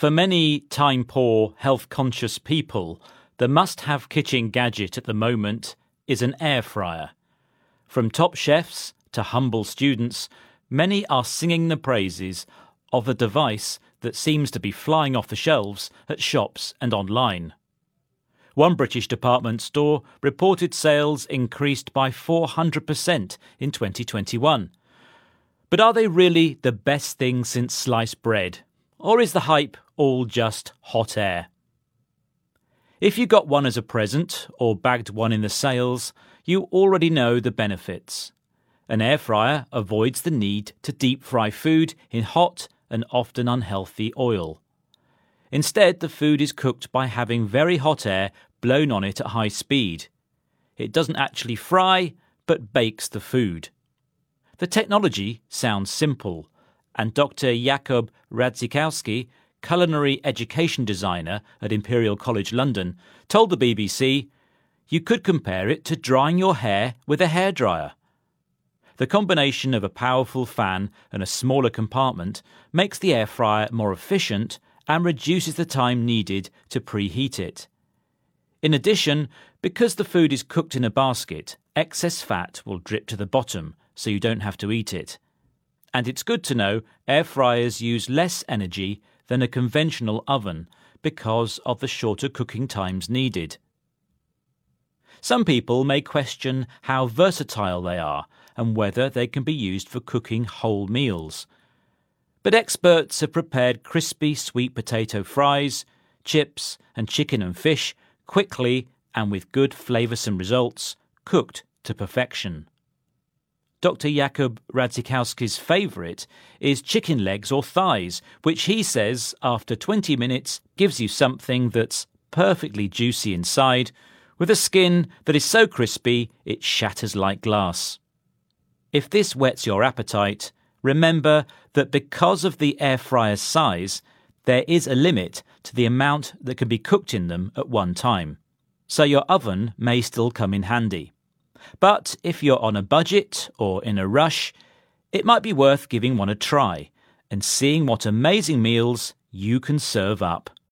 For many time poor, health conscious people, the must have kitchen gadget at the moment is an air fryer. From top chefs to humble students, many are singing the praises of the device that seems to be flying off the shelves at shops and online. One British department store reported sales increased by 400% in 2021. But are they really the best thing since sliced bread? Or is the hype all just hot air? If you got one as a present or bagged one in the sales, you already know the benefits. An air fryer avoids the need to deep fry food in hot and often unhealthy oil. Instead, the food is cooked by having very hot air blown on it at high speed. It doesn't actually fry, but bakes the food. The technology sounds simple, and Dr. Jakub Radzikowski, culinary education designer at Imperial College London, told the BBC, You could compare it to drying your hair with a hairdryer. The combination of a powerful fan and a smaller compartment makes the air fryer more efficient and reduces the time needed to preheat it. In addition, because the food is cooked in a basket, excess fat will drip to the bottom so you don't have to eat it. And it's good to know air fryers use less energy than a conventional oven because of the shorter cooking times needed. Some people may question how versatile they are and whether they can be used for cooking whole meals. But experts have prepared crispy sweet potato fries, chips, and chicken and fish quickly and with good flavoursome results, cooked to perfection. Dr. Jakub Radzikowski's favourite is chicken legs or thighs, which he says after 20 minutes gives you something that's perfectly juicy inside, with a skin that is so crispy it shatters like glass. If this whets your appetite, remember that because of the air fryer's size, there is a limit to the amount that can be cooked in them at one time. So your oven may still come in handy. But if you're on a budget or in a rush, it might be worth giving one a try and seeing what amazing meals you can serve up.